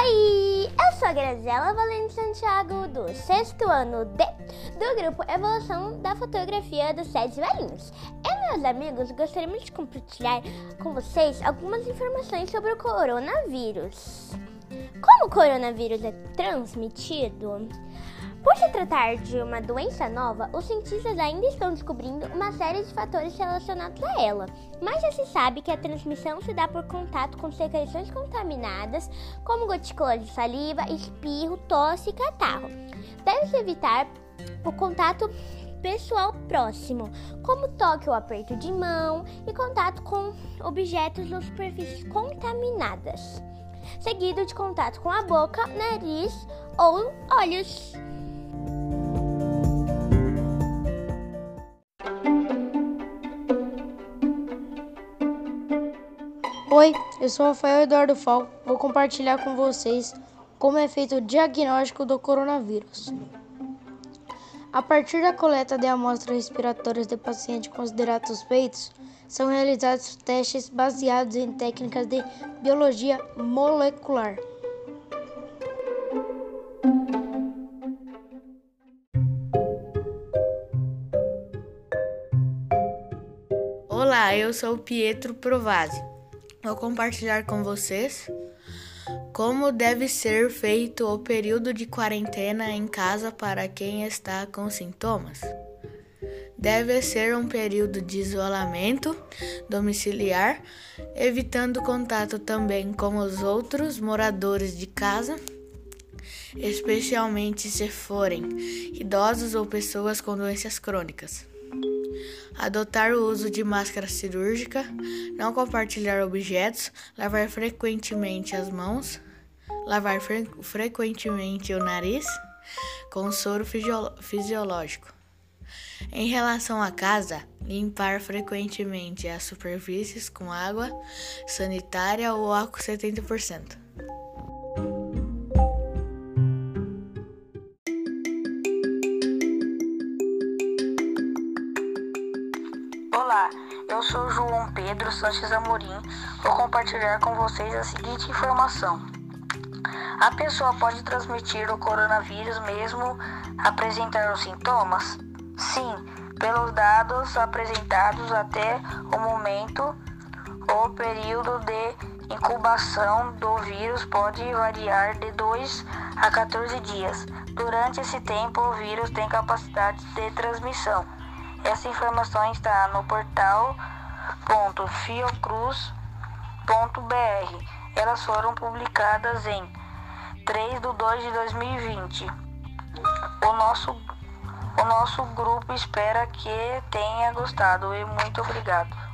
Oi, eu sou a Graziela Valente Santiago, do sexto ano D, do grupo Evolução da Fotografia dos Sete Velhinhos. E meus amigos, gostaríamos de compartilhar com vocês algumas informações sobre o coronavírus. Como o coronavírus é transmitido? Por se tratar de uma doença nova, os cientistas ainda estão descobrindo uma série de fatores relacionados a ela, mas já se sabe que a transmissão se dá por contato com secreções contaminadas, como gotícula de saliva, espirro, tosse e catarro. Deve-se evitar o contato pessoal próximo, como toque ou aperto de mão e contato com objetos ou superfícies contaminadas, seguido de contato com a boca, nariz ou olhos. Oi, eu sou Rafael Eduardo Fal. Vou compartilhar com vocês como é feito o diagnóstico do coronavírus. A partir da coleta de amostras respiratórias de pacientes considerados suspeitos, são realizados testes baseados em técnicas de biologia molecular. Olá, eu sou Pietro Provasi vou compartilhar com vocês como deve ser feito o período de quarentena em casa para quem está com sintomas. Deve ser um período de isolamento domiciliar, evitando contato também com os outros moradores de casa, especialmente se forem idosos ou pessoas com doenças crônicas adotar o uso de máscara cirúrgica, não compartilhar objetos, lavar frequentemente as mãos, lavar fre frequentemente o nariz com soro fisiológico. Em relação à casa, limpar frequentemente as superfícies com água sanitária ou álcool 70%. Eu sou João Pedro Sanches Amorim. Vou compartilhar com vocês a seguinte informação. A pessoa pode transmitir o coronavírus mesmo apresentar os sintomas? Sim, pelos dados apresentados até o momento, o período de incubação do vírus pode variar de 2 a 14 dias. Durante esse tempo, o vírus tem capacidade de transmissão. Essa informação está no portal .fiocruz.br. Elas foram publicadas em 3 de 2 de 2020. O nosso, o nosso grupo espera que tenha gostado e muito obrigado.